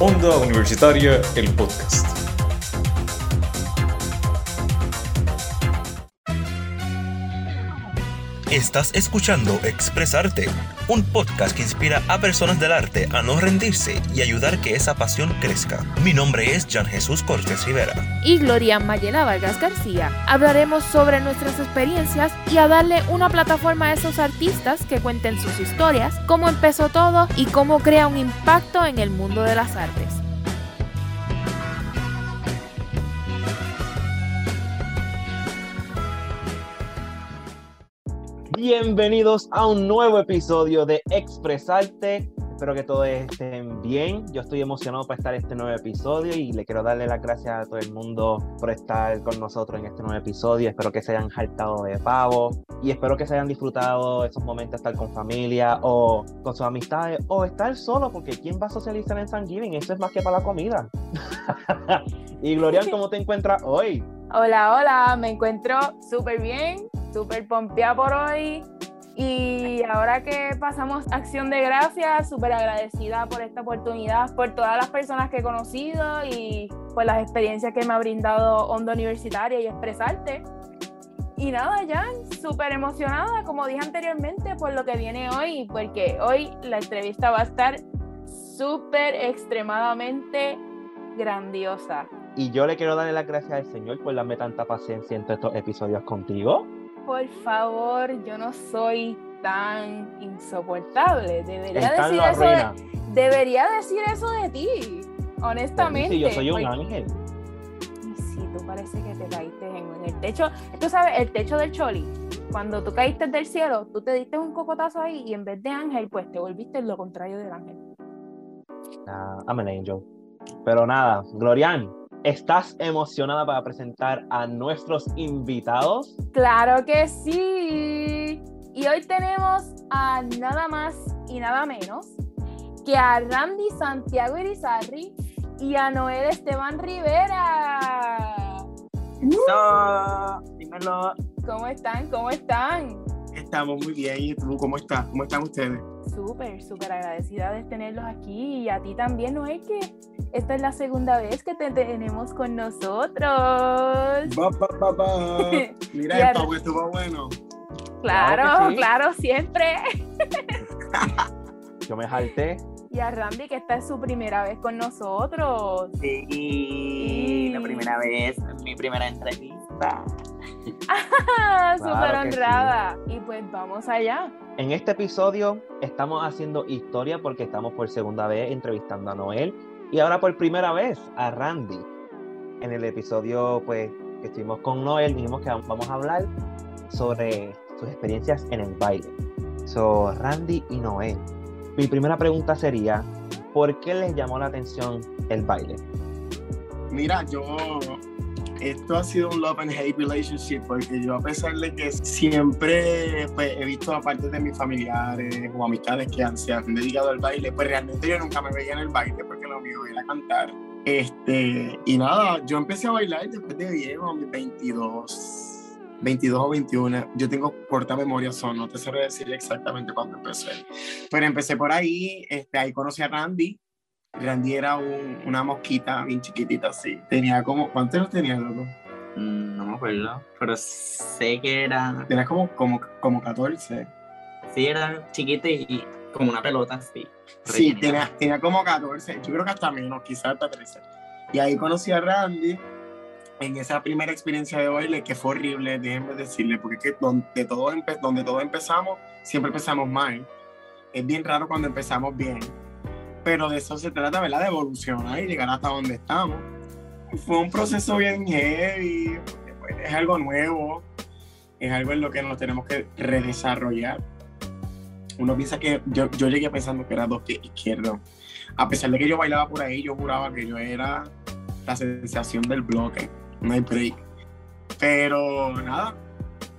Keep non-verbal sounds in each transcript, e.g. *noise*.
Onda Universitaria, el podcast. Estás escuchando Expresarte, un podcast que inspira a personas del arte a no rendirse y ayudar que esa pasión crezca. Mi nombre es Jan Jesús Cortés Rivera. Y Gloria Mayela Vargas García. Hablaremos sobre nuestras experiencias y a darle una plataforma a esos artistas que cuenten sus historias, cómo empezó todo y cómo crea un impacto en el mundo de las artes. Bienvenidos a un nuevo episodio de Expresarte. Espero que todos estén bien. Yo estoy emocionado para estar en este nuevo episodio y le quiero darle las gracias a todo el mundo por estar con nosotros en este nuevo episodio. Espero que se hayan jaltado de pavo y espero que se hayan disfrutado esos momentos de estar con familia o con sus amistades o estar solo porque ¿quién va a socializar en Thanksgiving? Eso es más que para la comida. *laughs* y Glorian, ¿cómo te encuentras hoy? Hola, hola, me encuentro súper bien, súper pompeada por hoy. Y ahora que pasamos acción de gracias, súper agradecida por esta oportunidad, por todas las personas que he conocido y por las experiencias que me ha brindado Onda Universitaria y Expresarte. Y nada, ya súper emocionada, como dije anteriormente, por lo que viene hoy, porque hoy la entrevista va a estar súper extremadamente grandiosa. Y yo le quiero darle las gracias al Señor por darme tanta paciencia en todos estos episodios contigo. Por favor, yo no soy tan insoportable. Debería decir, eso de, debería decir eso de ti, honestamente. Sí, yo soy un ángel. Y sí, tú parece que te caíste en, el techo. Tú sabes, el techo del choli. Cuando tú caíste del cielo, tú te diste un cocotazo ahí y en vez de ángel, pues te volviste lo contrario del ángel. Uh, I'm an angel. Pero nada, Glorian, ¿Estás emocionada para presentar a nuestros invitados? Claro que sí. Y hoy tenemos a nada más y nada menos que a Randy Santiago Irizarri y a Noel Esteban Rivera. No, dímelo. ¿Cómo están? ¿Cómo están? Estamos muy bien. ¿Y tú cómo estás? ¿Cómo están ustedes? Súper, súper agradecida de tenerlos aquí y a ti también, Noel, que esta es la segunda vez que te tenemos con nosotros. Va, va, va, va. *laughs* Mira, esto estuvo bueno. Claro, claro, siempre. *laughs* Yo me jalté. Y a Randy, que esta es su primera vez con nosotros. Sí, la primera vez, mi primera entrevista. *laughs* Súper honrada. Y pues vamos allá. En este episodio estamos haciendo historia porque estamos por segunda vez entrevistando a Noel y ahora por primera vez a Randy. En el episodio pues que estuvimos con Noel dijimos que vamos a hablar sobre sus experiencias en el baile. So, Randy y Noel. Mi primera pregunta sería, ¿por qué les llamó la atención el baile? Mira, yo esto ha sido un love and hate relationship porque yo a pesar de que siempre pues, he visto a parte de mis familiares o amistades que han, se han dedicado al baile, pues realmente yo nunca me veía en el baile porque lo mío era cantar. Este, y nada, yo empecé a bailar después de viejo, a mis 22, 22 o 21. Yo tengo corta memoria, son, no te sé decir exactamente cuándo empecé. Pero empecé por ahí, este, ahí conocí a Randy, Randy era una mosquita bien chiquitita así. Tenía como, ¿cuántos años tenía, loco? Mm, no me acuerdo, pero sé que era... Tenía como, como, como 14. Sí, era chiquita y como una pelota así. Sí, tenía, tenía como 14, yo creo que hasta menos, quizás hasta 13. Y ahí conocí a Randy en esa primera experiencia de baile que fue horrible, déjenme decirle, porque es que donde todos, donde todos empezamos, siempre empezamos mal. Es bien raro cuando empezamos bien pero de eso se trata, ¿verdad? De evolucionar y llegar hasta donde estamos. Fue un proceso bien heavy, pues, es algo nuevo, es algo en lo que nos tenemos que redesarrollar. Uno piensa que yo, yo llegué pensando que era dos pies izquierdos. A pesar de que yo bailaba por ahí, yo juraba que yo era la sensación del bloque, no hay break. Pero nada,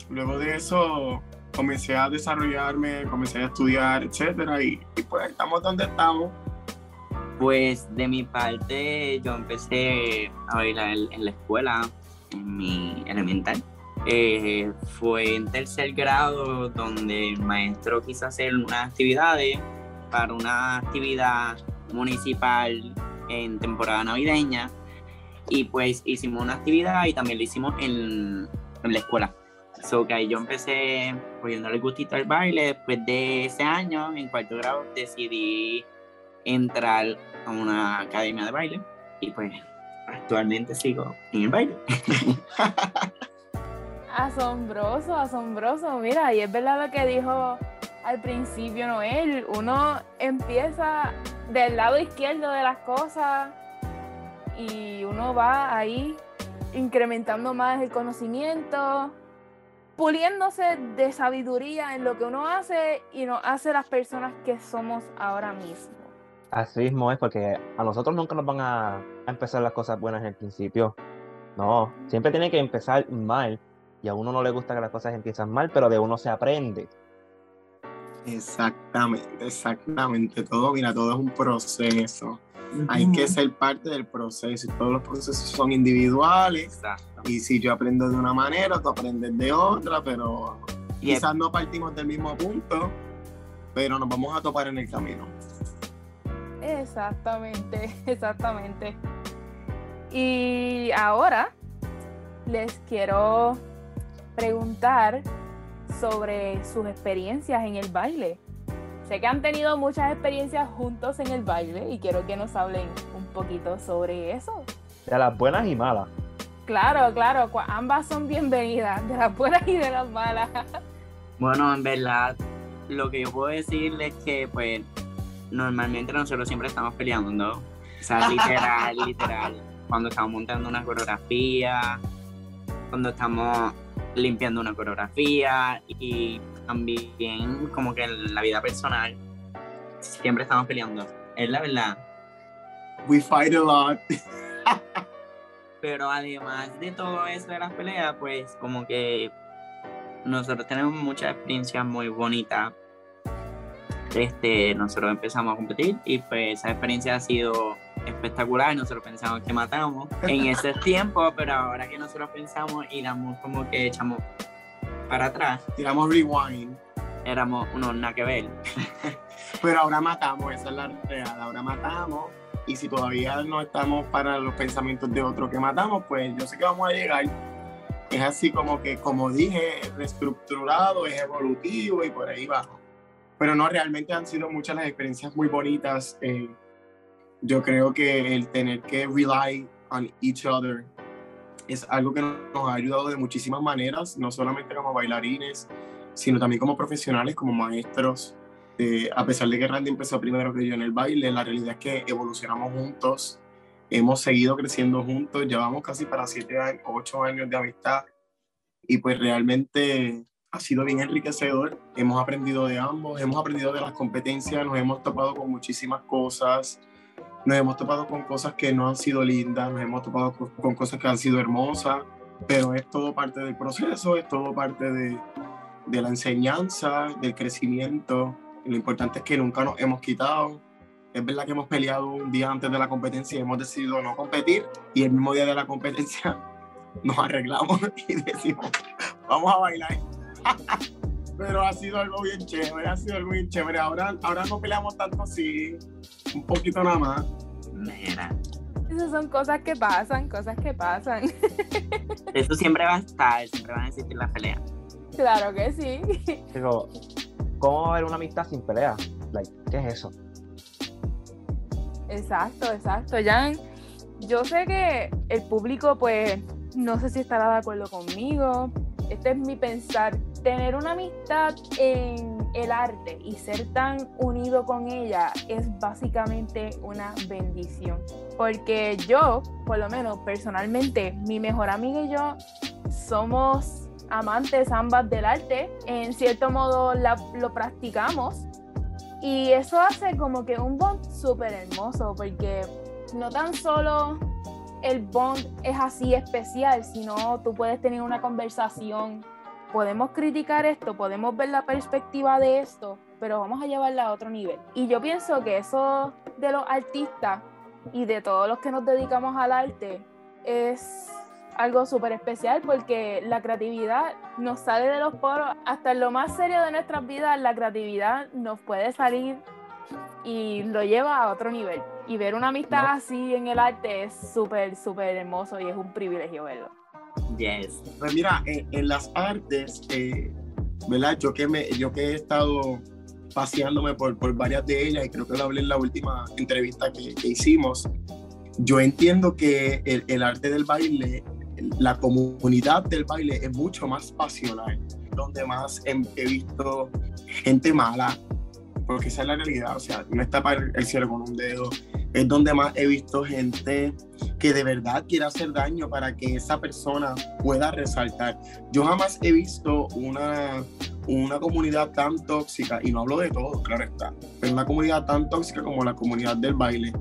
luego de eso comencé a desarrollarme, comencé a estudiar, etcétera, y, y pues estamos donde estamos. Pues de mi parte, yo empecé a bailar en la escuela, en mi elemental. Eh, fue en tercer grado donde el maestro quiso hacer unas actividades para una actividad municipal en temporada navideña y pues hicimos una actividad y también lo hicimos en, en la escuela. So que ahí yo empecé cogiéndole el gustito al baile. Después de ese año, en cuarto grado, decidí entrar a una academia de baile y pues actualmente sigo en el baile. *laughs* Asombroso, asombroso. Mira, y es verdad lo que dijo al principio Noel. Uno empieza del lado izquierdo de las cosas y uno va ahí incrementando más el conocimiento, puliéndose de sabiduría en lo que uno hace y nos hace las personas que somos ahora mismo. Así mismo es, porque a nosotros nunca nos van a, empezar las cosas buenas en el principio. No, siempre tiene que empezar mal. Y a uno no le gusta que las cosas empiezan mal, pero de uno se aprende. Exactamente, exactamente. Todo, mira, todo es un proceso. Hay que ser parte del proceso y todos los procesos son individuales. Exacto. Y si yo aprendo de una manera, tú aprendes de otra, pero Y quizás no partimos del mismo punto, pero nos vamos a topar en el camino. Exactamente, *laughs* exactamente. Y ahora les quiero preguntar sobre sus experiencias en el baile. Sé que han tenido muchas experiencias juntos en el baile y quiero que nos hablen un poquito sobre eso. De las buenas y malas. Claro, claro, ambas son bienvenidas, de las buenas y de las malas. Bueno, en verdad, lo que yo puedo decirles es que, pues, normalmente nosotros siempre estamos peleando, ¿no? O sea, literal, *laughs* literal. Cuando estamos montando una coreografía, cuando estamos limpiando una coreografía y también como que en la vida personal siempre estamos peleando. Es la verdad. We fight a lot. Pero además de todo eso de las peleas, pues como que nosotros tenemos muchas experiencias muy bonitas. Este, nosotros empezamos a competir y pues esa experiencia ha sido espectacular. Nosotros pensamos que matamos en ese *laughs* tiempo, pero ahora que nosotros pensamos y damos como que echamos para atrás, Tiramos rewind. éramos unos nada que ver. *laughs* Pero ahora matamos, esa es la real. Ahora matamos. Y si todavía no estamos para los pensamientos de otro que matamos, pues yo sé que vamos a llegar. Es así como que, como dije, reestructurado, es evolutivo y por ahí va. Pero no, realmente han sido muchas las experiencias muy bonitas. eh, yo creo que el tener que rely on each other es algo que nos ha ayudado de muchísimas maneras, no solamente como bailarines, sino también como profesionales, como maestros. Eh, a pesar de que Randy empezó primero que yo en el baile, la realidad es que evolucionamos juntos, hemos seguido creciendo juntos, llevamos casi para siete años, ocho años de amistad y pues realmente ha sido bien enriquecedor. Hemos aprendido de ambos, hemos aprendido de las competencias, nos hemos topado con muchísimas cosas, nos hemos topado con cosas que no han sido lindas, nos hemos topado con, cosas que han sido hermosas, pero es todo parte del proceso, es todo parte de, de la enseñanza, del crecimiento. Lo importante es que nunca nos hemos quitado. Es verdad que hemos peleado un día antes de la competencia y hemos decidido no competir y el mismo día de la competencia *laughs* nos arreglamos *laughs* y decimos, vamos a bailar. *laughs* Pero ha sido algo bien chévere, ha sido algo bien chévere. Ahora, ahora no peleamos tanto, sí, un poquito nada más. Mira, Esas son cosas que pasan, cosas que pasan. *laughs* eso siempre va a estar, siempre van a existir las peleas. claro que sí. Digo, ¿cómo va a haber una amistad sin pelea? Like, ¿Qué es eso? Exacto, exacto. Jan, yo sé que el público, pues, no sé si estará de acuerdo conmigo. Este es mi pensar. Tener una amistad en el arte y ser tan unido con ella es básicamente una bendición. Porque yo, por lo menos personalmente, mi mejor amiga y yo somos amantes ambas del arte. En cierto modo lo practicamos y eso hace como que un bond súper hermoso, porque no tan solo el bond es así especial, sino tú puedes tener una conversación, podemos criticar esto, podemos ver la perspectiva de esto, pero vamos a llevarla a otro nivel. Y yo pienso que eso de los artistas y de todos los que nos dedicamos al arte es algo súper especial porque la creatividad nos sale de los poros. Hasta en lo más serio de nuestras vidas, la creatividad nos puede salir y lo lleva a otro nivel. Y ver una amistad así en el arte es súper, súper hermoso y es un privilegio verlo. Yes. Pues mira, en, en las artes, eh, ¿verdad? Yo que, me, yo que he estado paseándome por, por varias de ellas y creo que lo hablé en la última entrevista que, que hicimos, yo entiendo que el, el, arte del baile, la comunidad del baile es mucho más pasional, donde más he, he visto gente mala, porque esa es la realidad, o sea, no está para el cielo con un dedo, es donde más he visto gente que de verdad quiere hacer daño para que esa persona pueda resaltar. Yo jamás he visto una, una comunidad tan tóxica, y no hablo de todo, claro está, pero una comunidad tan tóxica como la comunidad del baile.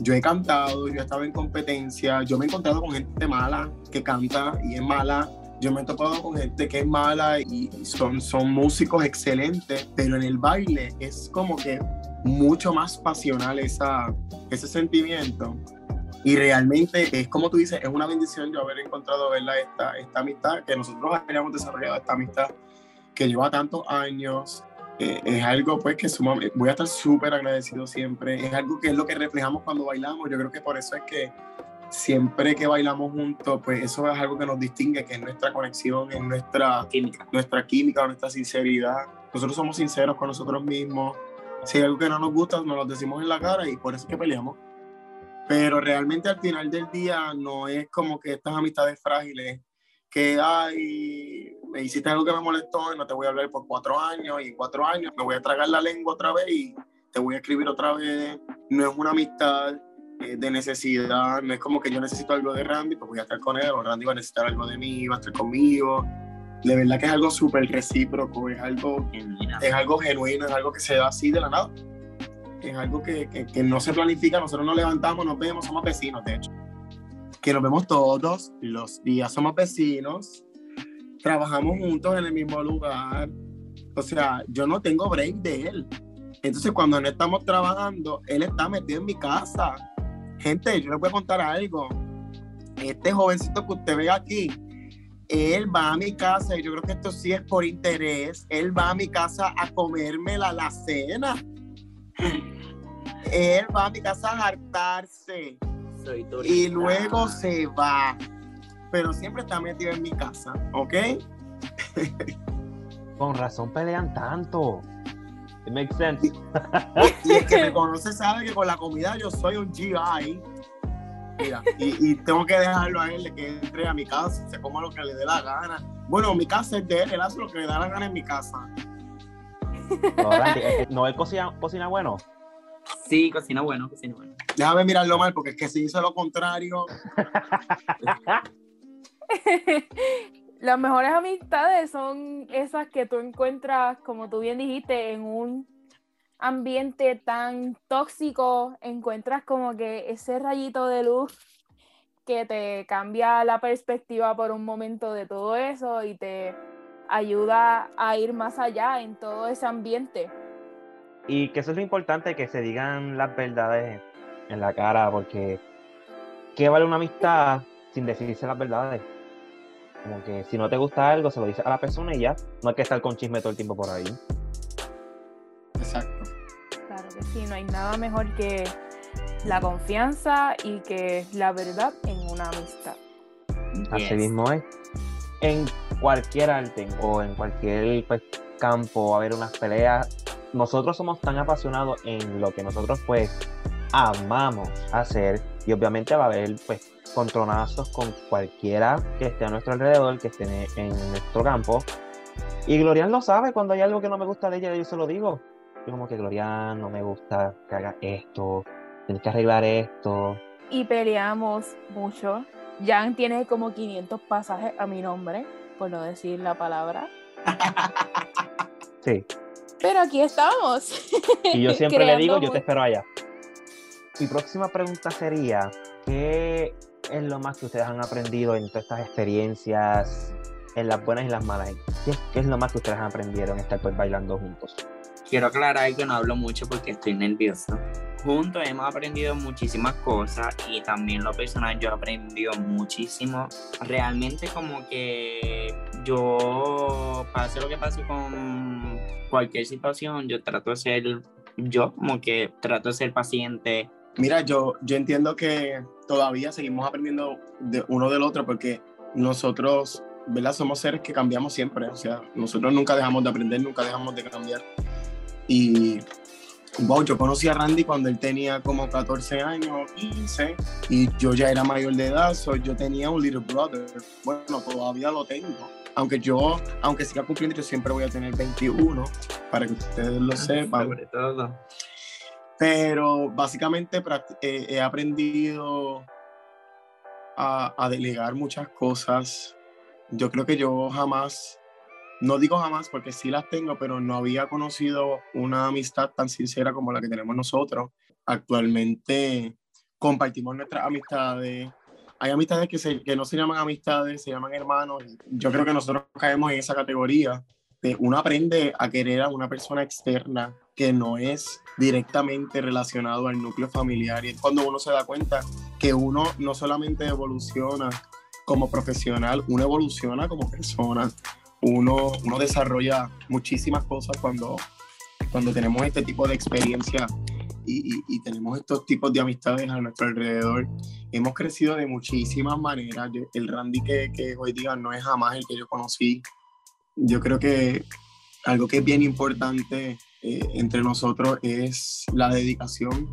Yo he cantado, yo he estado en competencia, yo me he encontrado con gente mala que canta y es mala. Yo me he topado con gente que es mala y son, son músicos excelentes, pero en el baile es como que mucho más pasional esa, ese sentimiento. Y realmente es como tú dices, es una bendición yo haber encontrado ¿verdad? Esta, esta amistad, que nosotros hayamos desarrollado esta amistad que lleva tantos años. Eh, es algo pues que sumamente, voy a estar súper agradecido siempre. Es algo que es lo que reflejamos cuando bailamos. Yo creo que por eso es que siempre que bailamos juntos, pues eso es algo que nos distingue, que es nuestra conexión, es nuestra Química. nuestra química, nuestra sinceridad. Nosotros somos sinceros con nosotros mismos. Si hay algo que no nos gusta, nos lo decimos en la cara y por eso es que peleamos. Pero realmente al final del día no es como que estas amistades frágiles, que ay, me hiciste algo que me molestó y no te voy a hablar por cuatro años y cuatro años me voy a tragar la lengua otra vez y te voy a escribir otra vez. No es una amistad eh, de necesidad, no es como que yo necesito algo de Randy, pues voy a estar con él, o Randy va a necesitar algo de mí, va a estar conmigo. De verdad que es algo súper recíproco, es algo, Genuina. es algo genuino, es algo que se da así de la nada. Es algo que, que, que no se planifica, nosotros nos levantamos, nos vemos, somos vecinos, de hecho. Que nos vemos todos los días, somos vecinos, trabajamos juntos en el mismo lugar. O sea, yo no tengo break de él. Entonces, cuando no estamos trabajando, él está metido en mi casa. Gente, yo les voy a contar algo. Este jovencito que usted ve aquí, él va a mi casa, y yo creo que esto sí es por interés, él va a mi casa a comerme la, la cena. Él va a mi casa a hartarse Soy y luego se va. Pero siempre está metido en mi casa, ¿ok? Con razón pelean tanto. It makes sense. Y el que me conoce sabe que con la comida yo soy un GI. Mira, y, y tengo que dejarlo a él de que entre a mi casa, se coma lo que le dé la gana. Bueno, mi casa es de él, él hace lo que le da la gana en mi casa. No, Randy, no él cocina, cocina bueno. Sí, cocina bueno, cocina bueno. Déjame mirarlo mal, porque es que si hizo lo contrario, *laughs* Las mejores amistades son esas que tú encuentras, como tú bien dijiste, en un ambiente tan tóxico, encuentras como que ese rayito de luz que te cambia la perspectiva por un momento de todo eso y te ayuda a ir más allá en todo ese ambiente. Y que eso es lo importante, que se digan las verdades en la cara, porque ¿qué vale una amistad sin decirse las verdades? Como que si no te gusta algo, se lo dices a la persona y ya. No hay que estar con chisme todo el tiempo por ahí. exacto. Que sí, no hay nada mejor que la confianza y que la verdad en una amistad. Así Yes. mismo es. En cualquier arte o en cualquier pues, campo, a haber unas peleas. Nosotros somos tan apasionados en lo que nosotros pues amamos hacer y obviamente va a haber pues contronazos con cualquiera que esté a nuestro alrededor, que esté en, en nuestro campo. Y Glorian lo sabe, cuando hay algo que no me gusta de ella, yo se lo digo. Yo como que Glorian, no me gusta que haga esto, tienes que arreglar esto. Y peleamos mucho. Jan tiene como 500 pasajes a mi nombre, por no decir la palabra. *laughs* Sí. Pero aquí estamos. Y yo siempre le digo, yo te espero allá. Mi próxima pregunta sería, ¿qué es lo más que ustedes han aprendido en todas estas experiencias, en las buenas y las malas? ¿Qué, qué es lo más que ustedes aprendieron estar pues bailando juntos? Quiero aclarar que no hablo mucho porque estoy nervioso. Juntos hemos aprendido muchísimas cosas y también lo personal yo he aprendido muchísimo. Realmente como que yo, pase lo que pase con cualquier situación, yo trato de ser, yo como que trato de ser paciente, Mira, yo, yo entiendo que todavía seguimos aprendiendo de uno del otro porque nosotros, ¿verdad? Somos seres que cambiamos siempre, o sea, nosotros nunca dejamos de aprender, nunca dejamos de cambiar. Y, wow, yo conocí a Randy cuando él tenía como 14 años, 15, y yo ya era mayor de edad, so yo tenía un little brother. Bueno, todavía lo tengo. Aunque yo, aunque siga cumpliendo, yo siempre voy a tener 21, para que ustedes lo sepan. Sobre todo. Pero básicamente eh, he aprendido a, a delegar muchas cosas. Yo creo que yo jamás, no digo jamás porque sí las tengo, pero no había conocido una amistad tan sincera como la que tenemos nosotros. Actualmente compartimos nuestras amistades. Hay amistades que, se- que no se llaman amistades, se llaman hermanos. Yo creo que nosotros caemos en esa categoría de uno aprende a querer a una persona externa que no es directamente relacionado al núcleo familiar. Y es cuando uno se da cuenta que uno no solamente evoluciona como profesional, uno evoluciona como persona. Uno, uno desarrolla muchísimas cosas cuando, cuando tenemos este tipo de experiencia y, tenemos estos tipos de amistades a nuestro alrededor. Hemos crecido de muchísimas maneras. El Randy que, que hoy día no es jamás el que yo conocí. Yo creo que algo que es bien importante eh, entre nosotros es la dedicación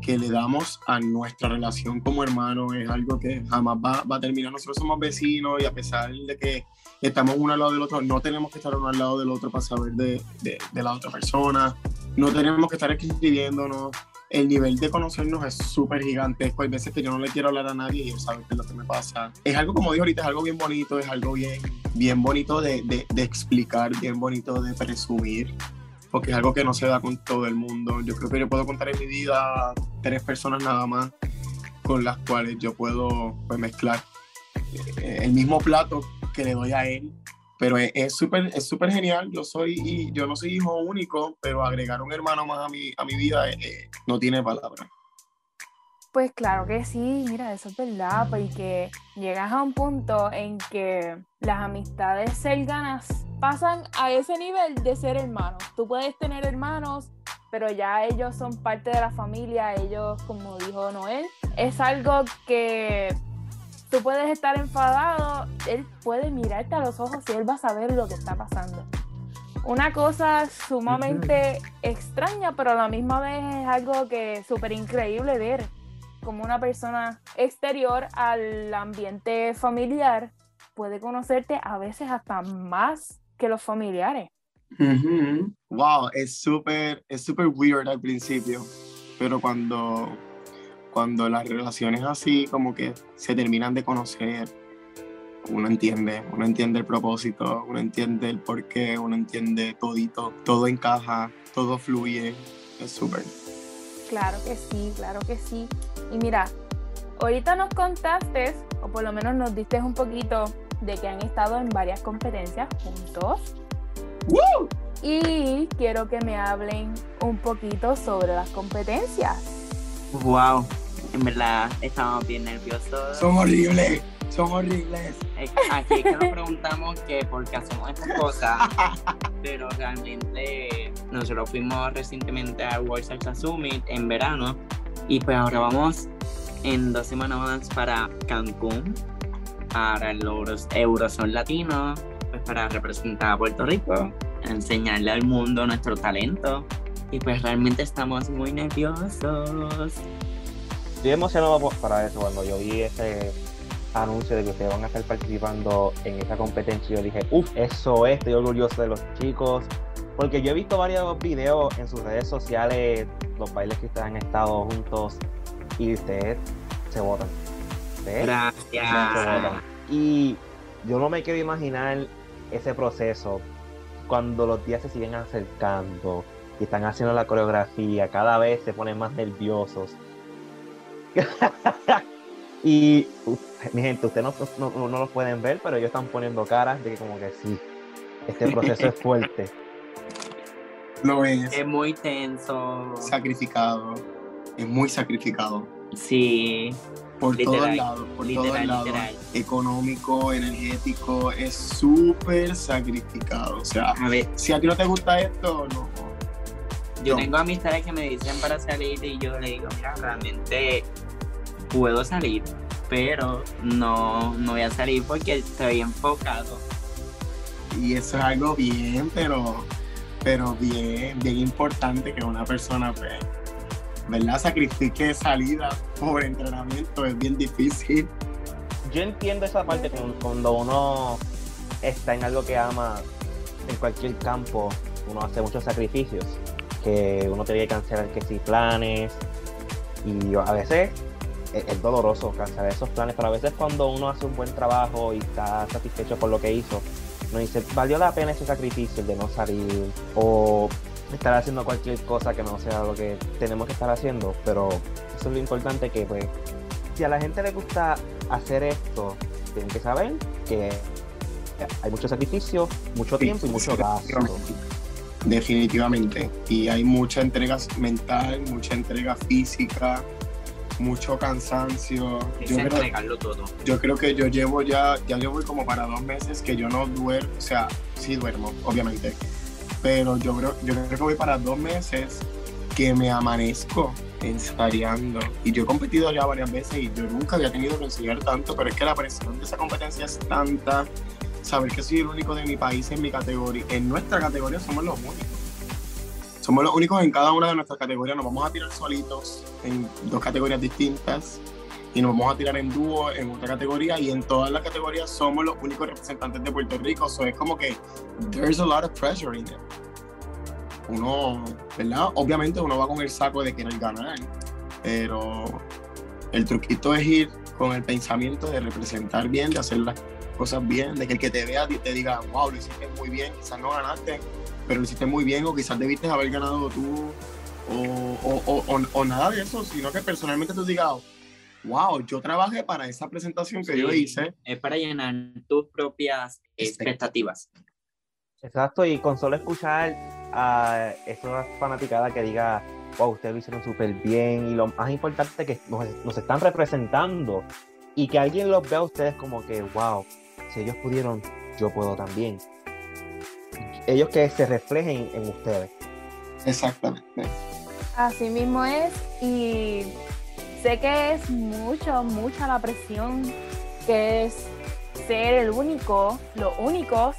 que le damos a nuestra relación como hermanos. Es algo que jamás va, va a terminar. Nosotros somos vecinos y a pesar de que estamos uno al lado del otro, no tenemos que estar uno al lado del otro para saber de, de- de la otra persona. No tenemos que estar escribiéndonos. El nivel de conocernos es súper gigantesco. Hay veces que yo no le quiero hablar a nadie y él sabe qué es lo que me pasa. Es algo, como dijo ahorita, es algo bien bonito, es algo bien, bien bonito de, de- de explicar, bien bonito de presumir, porque es algo que no se da con todo el mundo. Yo creo que yo puedo contar en mi vida tres personas nada más con las cuales yo puedo pues, mezclar eh, el mismo plato que le doy a él. Pero es súper es súper genial. Yo soy y yo no soy hijo único, pero agregar un hermano más a mi, a mi vida eh, eh, no tiene palabra. Pues claro que sí, mira, eso es verdad, porque llegas a un punto en que las amistades cercanas pasan a ese nivel de ser hermanos. Tú puedes tener hermanos, pero ya ellos son parte de la familia, ellos, como dijo Noel, es algo que tú puedes estar enfadado, él puede mirarte a los ojos y él va a saber lo que está pasando. Una cosa sumamente extraña, pero a la misma vez es algo que es súper increíble ver como una persona exterior al ambiente familiar puede conocerte a veces hasta más que los familiares. Ujú. Wow, es súper es súper weird al principio, pero cuando cuando las relaciones así como que se terminan de conocer, uno entiende, uno entiende el propósito, uno entiende el porqué, uno entiende todito, todo encaja, todo fluye, es súper. Claro que sí, claro que sí. Y mira, ahorita nos contaste, o por lo menos nos diste un poquito de que han estado en varias competencias juntos. ¡Woo! Y quiero que me hablen un poquito sobre las competencias. Wow, en verdad estamos bien nerviosos. Son horribles, son horribles. Eh, Aquí es que nos preguntamos que por qué hacemos estas cosas, pero realmente nosotros fuimos recientemente al World Salsa Summit en verano y pues ahora vamos en dos semanas más para Cancún, para el Eurozone Latino, pues para representar a Puerto Rico, enseñarle al mundo nuestro talento y pues realmente estamos muy nerviosos. Estoy emocionado por- para eso. Cuando yo vi ese anuncio de que ustedes van a estar participando en esa competencia, yo dije, uff, eso es, estoy orgulloso de los chicos. Porque yo he visto varios videos en sus redes sociales, los bailes que ustedes han estado juntos y ustedes se votan. Ustedes se Gracias. votan. Y yo no me quiero imaginar ese proceso cuando los días se siguen acercando y están haciendo la coreografía, cada vez se ponen más nerviosos. *laughs* y mi gente, ustedes no, no, no lo pueden ver, pero ellos están poniendo caras de que como que sí, este proceso es fuerte. *laughs* Lo es Es muy tenso. sacrificado, es muy sacrificado. Sí. por Literal, todos lados, por literal, todos lados. literal. Económico, energético, es súper sacrificado. O sea, A ver, si a ti no te gusta esto, no, Yo tengo amistades que me dicen para salir y yo le digo, mira, realmente puedo salir, pero no, no voy a salir porque estoy enfocado. Y eso es algo bien, pero, pero bien, bien importante que una persona, pues, ¿verdad? Sacrifique salida por entrenamiento, es bien difícil. Yo entiendo esa parte cu- cuando uno está en algo que ama, en cualquier campo, uno hace muchos sacrificios, que uno tiene que cancelar que si planes, y a veces es, es doloroso cancelar esos planes, pero a veces cuando uno hace un buen trabajo y está satisfecho con lo que hizo, uno dice, valió la pena ese sacrificio el de no salir o estar haciendo cualquier cosa que no sea lo que tenemos que estar haciendo, pero eso es lo importante que pues si a la gente le gusta hacer esto, tienen que saber que hay mucho sacrificio, mucho Sí, tiempo y mucho gasto. Definitivamente. Y hay mucha entrega mental, mucha entrega física, mucho cansancio. Es Yo creo, entregarlo todo. yo creo que yo llevo ya, ya yo voy como para dos meses que yo no duermo, o sea, sí duermo, obviamente, pero yo creo, yo creo que voy para dos meses que me amanezco ensayando. Y yo he competido ya varias veces y yo nunca había tenido que ensayar tanto, pero es que la presión de esa competencia es tanta. Saber que soy el único de mi país en mi categoría, en nuestra categoría somos los únicos. Somos los únicos en cada una de nuestras categorías. Nos vamos a tirar solitos en dos categorías distintas y nos vamos a tirar en dúo en otra categoría y en todas las categorías somos los únicos representantes de Puerto Rico. So es como que there's a lot of pressure in it. Uno, ¿verdad? Obviamente uno va con el saco de querer ganar, pero el truquito es ir con el pensamiento de representar bien, de hacer las cosas bien, de que el que te vea te diga, wow, lo hiciste muy bien, quizás no ganaste, pero lo hiciste muy bien o quizás debiste haber ganado tú o, o, o, o- o nada de eso, sino que personalmente tú digas, wow, yo trabajé para esa presentación que yo hice. Es para llenar tus propias expectativas. Exacto, y con solo escuchar a esa fanaticada que diga, wow, ustedes lo hicieron súper bien, y lo más importante que nos, nos están representando, y que alguien los vea a ustedes como que, wow, si ellos pudieron, yo puedo también. Ellos que se reflejen en ustedes. Exactamente. Así mismo es, y sé que es mucho, mucha la presión que es ser el único, los únicos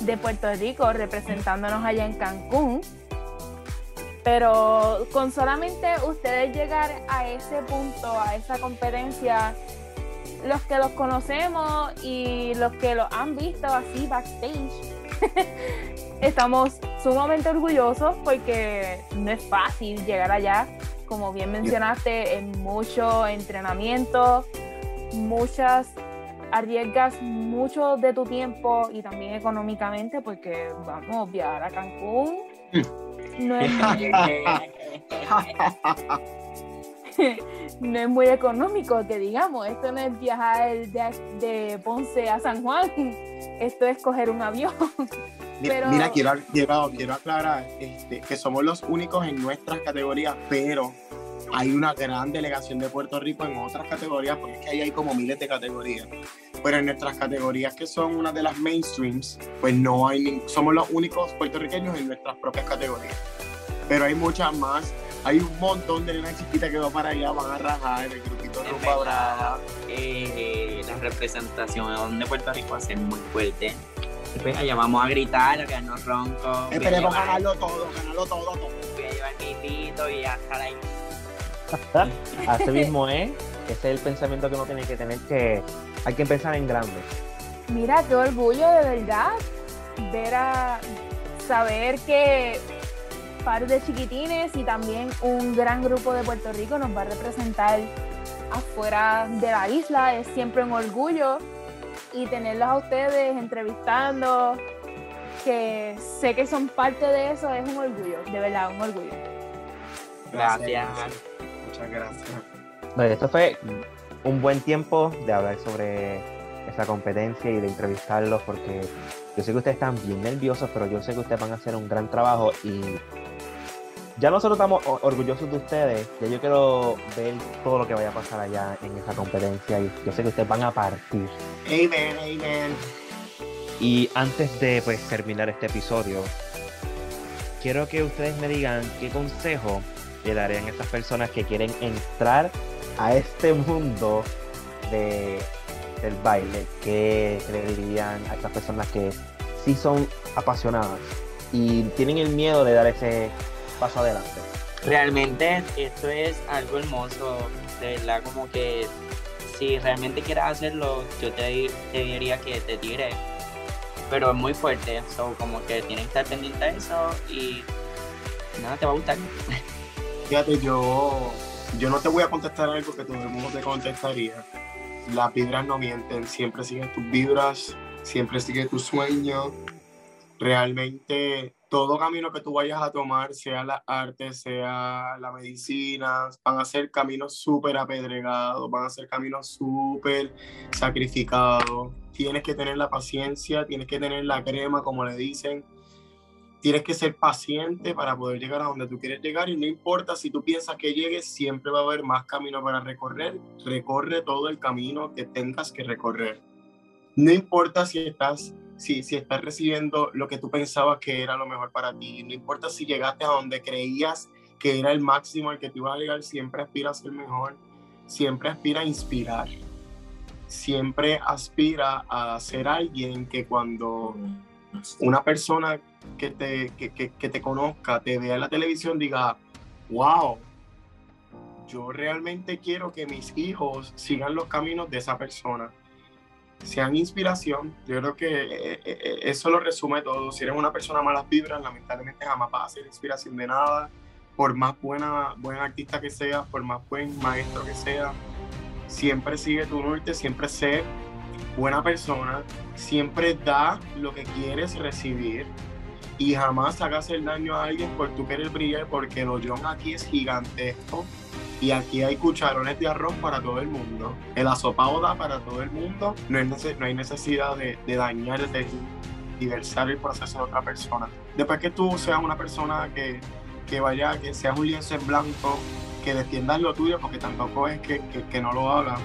de Puerto Rico representándonos allá en Cancún. Pero con solamente ustedes llegar a ese punto, a esa competencia, los que los conocemos y los que los han visto así backstage, *laughs* estamos sumamente orgullosos porque no es fácil llegar allá. Como bien mencionaste, en mucho entrenamiento, muchas arriesgas mucho de tu tiempo y también económicamente porque vamos viajar a Cancún no es, *laughs* *laughs* *laughs* no es muy económico que digamos esto no es viajar de, de Ponce a San Juan *laughs* esto es coger un avión Mira, Pero- mira, quiero, quiero, quiero aclarar este, que somos los únicos en nuestras categorías, pero hay una gran delegación de Puerto Rico en otras categorías, porque es que ahí hay como miles de categorías. Pero en nuestras categorías, que son una de las mainstreams, pues no hay, somos los únicos puertorriqueños en nuestras propias categorías. Pero hay muchas más. Hay un montón de nenas chiquitas que van para allá, van a rajar el grupito En Rumba Brava. eh, la representación de Puerto Rico va a ser muy fuerte. Pues allá vamos a gritar, a quedarnos roncos. Esperemos llevar- ganarlo todo, ganarlo todo, todo. Voy a llevar mi pito y a estar ahí. *laughs* Así mismo es, ese es el pensamiento que uno tiene que tener, que hay que pensar en grande. mira qué orgullo de verdad ver a saber que par de chiquitines y también un gran grupo de Puerto Rico nos va a representar afuera de la isla es siempre un orgullo y tenerlos a ustedes entrevistando que sé que son parte de eso es un orgullo de verdad un orgullo Gracias. Muchas gracias. Bueno, esto fue un buen tiempo de hablar sobre esa competencia y de entrevistarlos porque yo sé que ustedes están bien nerviosos, pero yo sé que ustedes van a hacer un gran trabajo y ya nosotros estamos orgullosos de ustedes. Ya yo quiero ver todo lo que vaya a pasar allá en esa competencia y yo sé que ustedes van a partir. Amen, amen. Y antes de pues terminar este episodio, quiero que ustedes me digan qué consejo le darían a estas personas que quieren entrar a este mundo de, del baile. ¿Qué, qué le dirían a estas personas que sí son apasionadas y tienen el miedo de dar ese paso adelante? Realmente esto es algo hermoso, de verdad como que si realmente quieres hacerlo, yo te, te diría que te tires, pero es muy fuerte, so, como que tienes que estar pendiente de eso y nada, te va a gustar. Fíjate, yo, yo no te voy a contestar algo que todo el mundo te contestaría. Las vibras no mienten, siempre sigue tus vibras, siempre sigue tu sueño. Realmente todo camino que tú vayas a tomar, sea la arte, sea la medicina, van a ser caminos súper apedregados, van a ser caminos súper sacrificados. Tienes que tener la paciencia, tienes que tener la crema, como le dicen. Tienes que ser paciente para poder llegar a donde tú quieres llegar y no importa si tú piensas que llegues, siempre va a haber más camino para recorrer. Recorre todo el camino que tengas que recorrer. No importa si estás si, si estás recibiendo lo que tú pensabas que era lo mejor para ti. No importa si llegaste a donde creías que era el máximo al que te iba a llegar, siempre aspira a ser mejor, siempre aspira a inspirar, siempre aspira a ser alguien que cuando una persona que te, que, que, que te conozca, te vea en la televisión, diga, wow, yo realmente quiero que mis hijos sigan los caminos de esa persona sean inspiración. Yo creo que eh, eh, eso lo resume todo. Si eres una persona malas vibras, lamentablemente jamás vas a ser inspiración de nada. Por más buena, buen artista que seas, por más buen maestro que sea, siempre sigue tu norte, siempre sé buena persona, siempre da lo que quieres recibir y jamás hagas el daño a alguien por tu querer brillar, porque el hoyón aquí es gigantesco y aquí hay cucharones de arroz para todo el mundo. El asopado da para todo el mundo. No, no hay necesidad de, de dañar, de diversar el proceso de otra persona. Después que tú seas una persona que, que vaya, que seas un lienzo en blanco, que defiendas lo tuyo, porque tampoco es que, que, no lo hagas,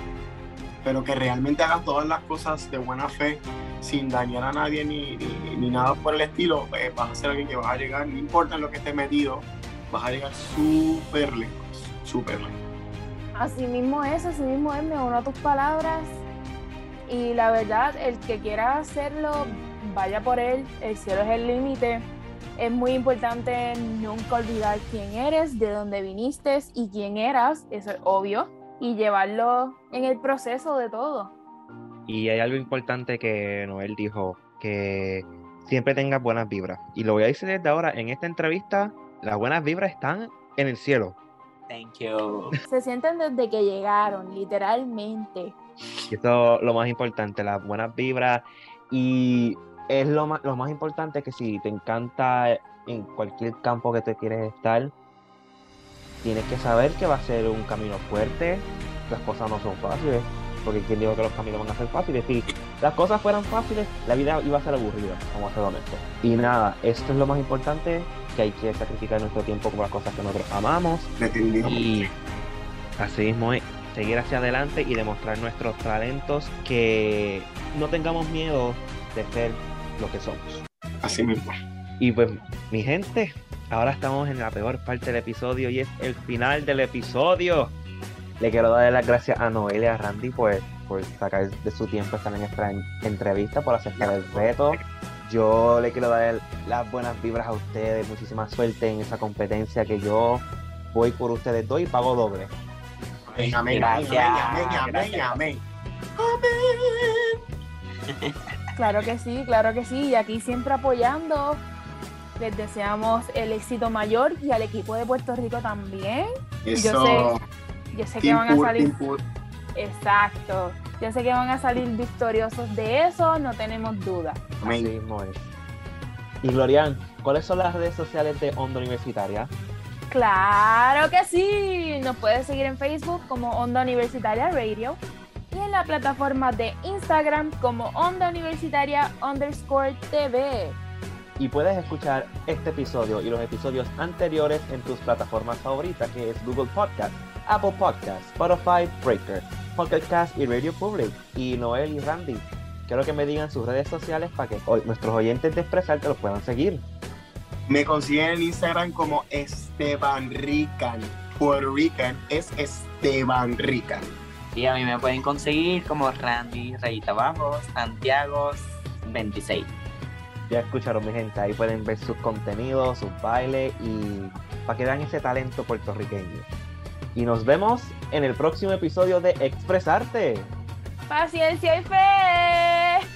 pero que realmente hagas todas las cosas de buena fe, sin dañar a nadie ni, ni, nada por el estilo, pues vas a ser alguien que vas a llegar, no importa lo que estés metido, vas a llegar súper lejos súper. Así mismo es, así mismo es, me uno a tus palabras. Y la verdad, el que quiera hacerlo, vaya por él, el cielo es el límite. Es muy importante nunca olvidar quién eres, de dónde viniste y quién eras, eso es obvio, y llevarlo en el proceso de todo. Y hay algo importante que Noel dijo, que siempre tengas buenas vibras. Y lo voy a decir desde ahora, en esta entrevista, las buenas vibras están en el cielo. Thank you. Se sienten desde que llegaron, literalmente. Y esto es lo más importante, las buenas vibras. Y es lo más, lo más importante que si te encanta en cualquier campo que te quieres estar, tienes que saber que va a ser un camino fuerte. Las cosas no son fáciles, porque quien dijo que los caminos van a ser fáciles. Si las cosas fueran fáciles, la vida iba a ser aburrida, vamos a ser honestos. Y nada, esto es lo más importante, que hay que sacrificar nuestro tiempo por las cosas que nosotros amamos. Y así mismo es, seguir hacia adelante y demostrar nuestros talentos, que no tengamos miedo de ser lo que somos. Así mismo. Y pues, mi gente, ahora estamos en la peor parte del episodio y es el final del episodio. Le quiero dar las gracias a Noel y a Randy por, por sacar de su tiempo estar en esta en- entrevista, por aceptar el reto. Yo le quiero dar las buenas vibras a ustedes, muchísima suerte en esa competencia que yo voy por ustedes dos y pago doble. Amén, amén, Gracias, amén, amén, amén, amén. *laughs* Claro que sí, claro que sí. Y aquí siempre apoyando. Les deseamos el éxito mayor y al equipo de Puerto Rico también. Eso. sé- Yo sé que van a salir. Exacto. Yo sé que van a salir victoriosos de eso, no tenemos duda. Así mismo es. Y Glorian, ¿cuáles son las redes sociales de Onda Universitaria? Claro que sí. Nos puedes seguir en Facebook como Onda Universitaria Radio y en la plataforma de Instagram como Onda Universitaria underscore TV. Y puedes escuchar este episodio y los episodios anteriores en tus plataformas favoritas, que es Google Podcast, Apple Podcast, Spotify, Breaker, Pocket Cast y Radio Public. Y Noel y Randy, quiero que me digan sus redes sociales para que hoy nuestros oyentes de Expresarte los puedan seguir. Me consiguen en Instagram como Esteban Rican. Puerto Rican es Esteban Rican. Y a mí me pueden conseguir como Randy Rayita Abajo, Santiago 26. Ya escucharon, mi gente. Ahí pueden ver sus contenidos, sus bailes y para que vean ese talento puertorriqueño. Y nos vemos en el próximo episodio de Expresarte. Paciencia y fe.